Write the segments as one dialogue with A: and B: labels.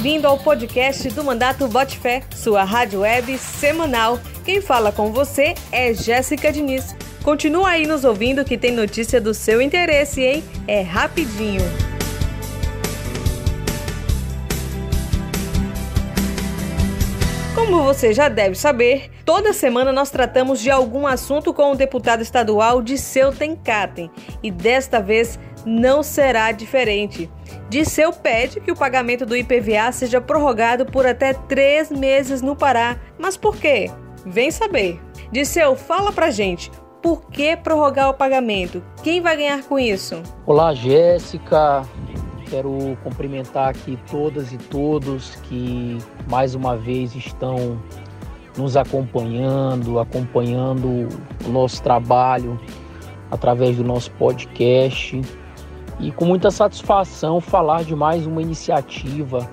A: bem-vindo ao podcast do Mandato Bote Fé, sua rádio web semanal. Quem fala com você é Jéssica Diniz. Continua aí nos ouvindo que tem notícia do seu interesse, hein? É rapidinho. Como você já deve saber, toda semana nós tratamos de algum assunto com o deputado estadual de seu Tencatem e desta vez não será diferente. Disseu pede que o pagamento do IPVA seja prorrogado por até três meses no Pará. Mas por quê? Vem saber. Disseu, fala pra gente. Por que prorrogar o pagamento? Quem vai ganhar com isso?
B: Olá, Jéssica. Quero cumprimentar aqui todas e todos que mais uma vez estão nos acompanhando, acompanhando o nosso trabalho através do nosso podcast e com muita satisfação falar de mais uma iniciativa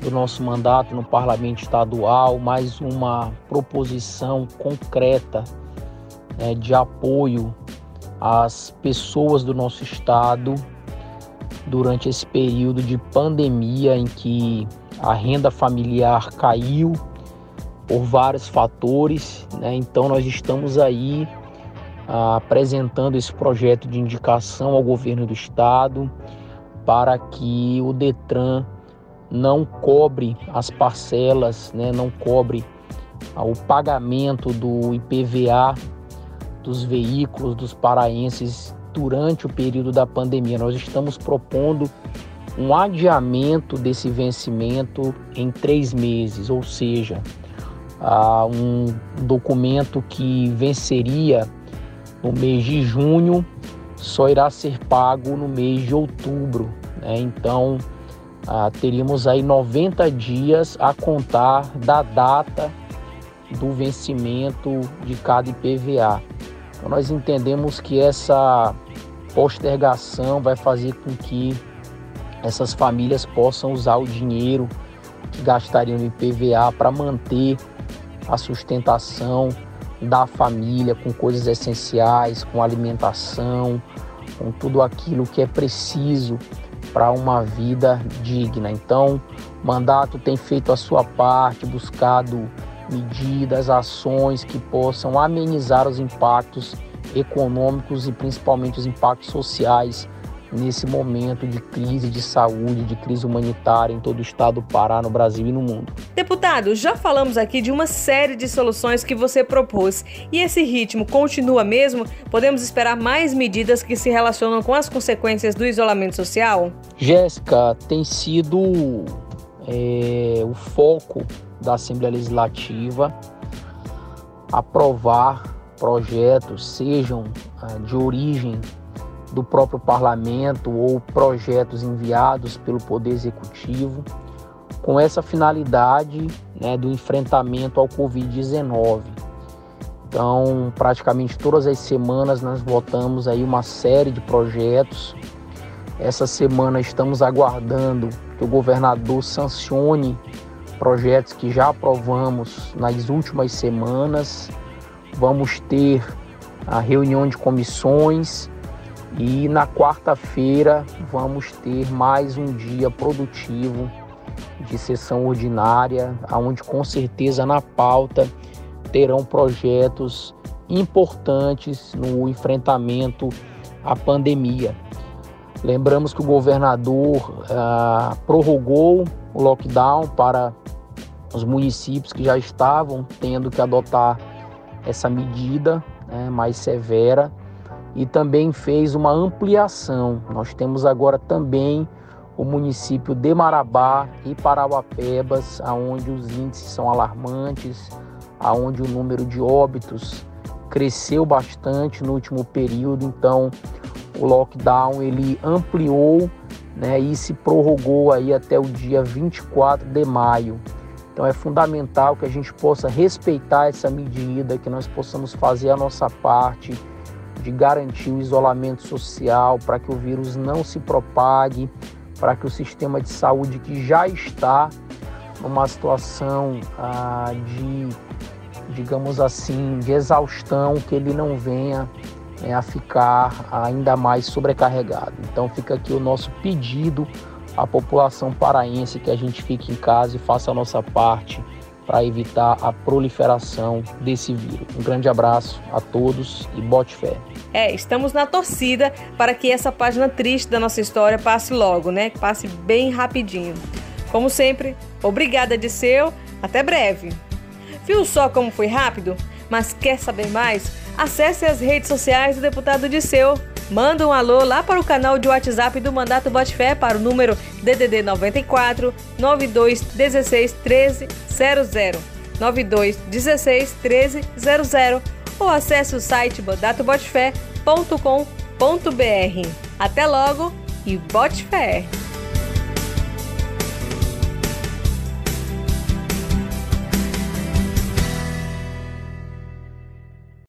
B: do nosso mandato no Parlamento Estadual, mais uma proposição concreta né, de apoio às pessoas do nosso estado durante esse período de pandemia em que a renda familiar caiu por vários fatores, né? então nós estamos aí apresentando esse projeto de indicação ao governo do estado para que o Detran não cobre as parcelas, né, não cobre ah, o pagamento do IPVA dos veículos dos paraenses durante o período da pandemia. Nós estamos propondo um adiamento desse vencimento em três meses, ou seja, uh, um documento que venceria no mês de junho só irá ser pago no mês de outubro. Né? Então, ah, teríamos aí 90 dias a contar da data do vencimento de cada IPVA. Então, nós entendemos que essa postergação vai fazer com que essas famílias possam usar o dinheiro que gastariam no IPVA para manter a sustentação da família com coisas essenciais, com alimentação, com tudo aquilo que é preciso para uma vida digna. Então, o mandato tem feito a sua parte, buscado medidas, ações que possam amenizar os impactos econômicos e principalmente os impactos sociais nesse momento de crise de saúde, de crise humanitária em todo o estado do Pará, no Brasil e no mundo.
A: Deputado, já falamos aqui de uma série de soluções que você propôs e esse ritmo continua mesmo? Podemos esperar mais medidas que se relacionam com as consequências do isolamento social?
B: Jéssica, tem sido é, o foco da Assembleia Legislativa aprovar projetos, sejam ah, de origem do próprio parlamento ou projetos enviados pelo Poder Executivo com essa finalidade né, do enfrentamento ao Covid-19. Então, praticamente todas as semanas nós votamos aí uma série de projetos. Essa semana estamos aguardando que o governador sancione projetos que já aprovamos nas últimas semanas. Vamos ter a reunião de comissões e na quarta-feira vamos ter mais um dia produtivo de sessão ordinária, onde com certeza na pauta terão projetos importantes no enfrentamento à pandemia. Lembramos que o governador ah, prorrogou o lockdown para os municípios que já estavam tendo que adotar essa medida né, mais severa e também fez uma ampliação. Nós temos agora também o município de Marabá e Parauapebas, aonde os índices são alarmantes, aonde o número de óbitos cresceu bastante no último período, então o lockdown ele ampliou né, e se prorrogou aí até o dia 24 de maio. Então é fundamental que a gente possa respeitar essa medida, que nós possamos fazer a nossa parte de garantir o isolamento social para que o vírus não se propague, para que o sistema de saúde que já está numa situação ah, de, digamos assim, de exaustão, que ele não venha né, a ficar ainda mais sobrecarregado. Então fica aqui o nosso pedido a população paraense que a gente fique em casa e faça a nossa parte para evitar a proliferação desse vírus. Um grande abraço a todos e bote fé.
A: É, estamos na torcida para que essa página triste da nossa história passe logo, né? Passe bem rapidinho. Como sempre, obrigada de seu, até breve. Viu só como foi rápido? Mas quer saber mais? Acesse as redes sociais do deputado Disseu. Manda um alô lá para o canal de WhatsApp do Mandato Bote Fé para o número DDD 94 92 16 13 00 92 16 13 00 ou acesse o site mandatobotefé.com.br. Até logo e bote fé!